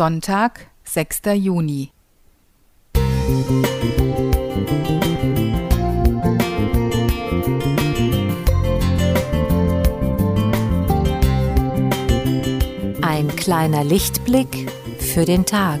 Sonntag, 6. Juni. Ein kleiner Lichtblick für den Tag.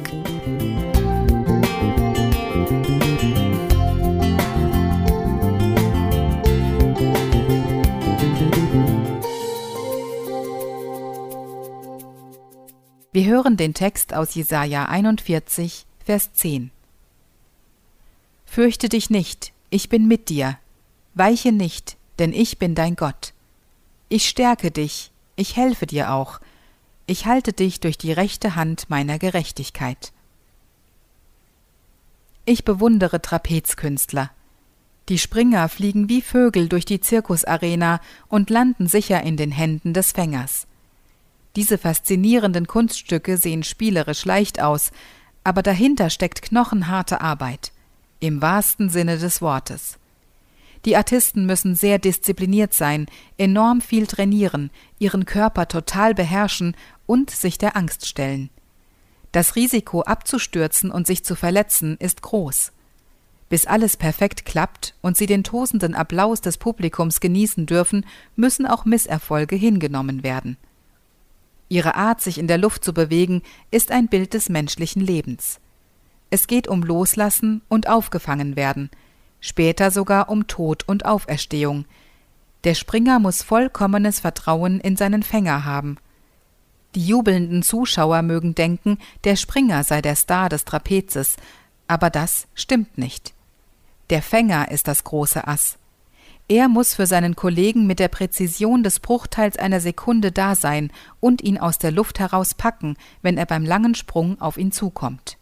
Wir hören den Text aus Jesaja 41, Vers 10. Fürchte dich nicht, ich bin mit dir. Weiche nicht, denn ich bin dein Gott. Ich stärke dich, ich helfe dir auch. Ich halte dich durch die rechte Hand meiner Gerechtigkeit. Ich bewundere Trapezkünstler. Die Springer fliegen wie Vögel durch die Zirkusarena und landen sicher in den Händen des Fängers. Diese faszinierenden Kunststücke sehen spielerisch leicht aus, aber dahinter steckt knochenharte Arbeit, im wahrsten Sinne des Wortes. Die Artisten müssen sehr diszipliniert sein, enorm viel trainieren, ihren Körper total beherrschen und sich der Angst stellen. Das Risiko abzustürzen und sich zu verletzen ist groß. Bis alles perfekt klappt und sie den tosenden Applaus des Publikums genießen dürfen, müssen auch Misserfolge hingenommen werden. Ihre Art, sich in der Luft zu bewegen, ist ein Bild des menschlichen Lebens. Es geht um Loslassen und aufgefangen werden, später sogar um Tod und Auferstehung. Der Springer muss vollkommenes Vertrauen in seinen Fänger haben. Die jubelnden Zuschauer mögen denken, der Springer sei der Star des Trapezes, aber das stimmt nicht. Der Fänger ist das große Ass. Er muss für seinen Kollegen mit der Präzision des Bruchteils einer Sekunde da sein und ihn aus der Luft heraus packen, wenn er beim langen Sprung auf ihn zukommt.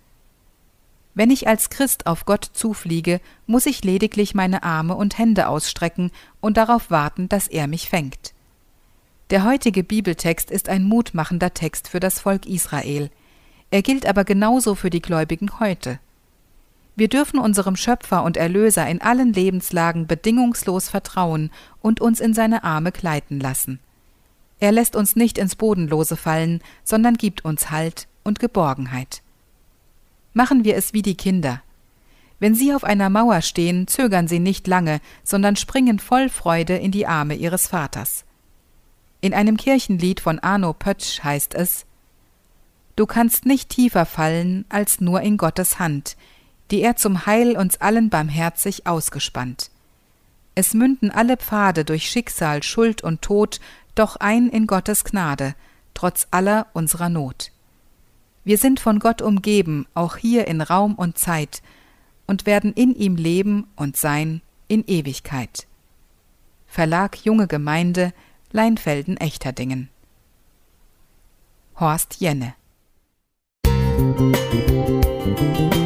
Wenn ich als Christ auf Gott zufliege, muss ich lediglich meine Arme und Hände ausstrecken und darauf warten, dass er mich fängt. Der heutige Bibeltext ist ein mutmachender Text für das Volk Israel. Er gilt aber genauso für die Gläubigen heute. Wir dürfen unserem Schöpfer und Erlöser in allen Lebenslagen bedingungslos vertrauen und uns in seine Arme gleiten lassen. Er lässt uns nicht ins Bodenlose fallen, sondern gibt uns Halt und Geborgenheit. Machen wir es wie die Kinder. Wenn sie auf einer Mauer stehen, zögern sie nicht lange, sondern springen voll Freude in die Arme ihres Vaters. In einem Kirchenlied von Arno Pötsch heißt es Du kannst nicht tiefer fallen als nur in Gottes Hand, die er zum Heil uns allen barmherzig ausgespannt. Es münden alle Pfade durch Schicksal, Schuld und Tod doch ein in Gottes Gnade, trotz aller unserer Not. Wir sind von Gott umgeben, auch hier in Raum und Zeit, und werden in ihm leben und sein in Ewigkeit. Verlag Junge Gemeinde, Leinfelden Echterdingen. Horst Jenne Musik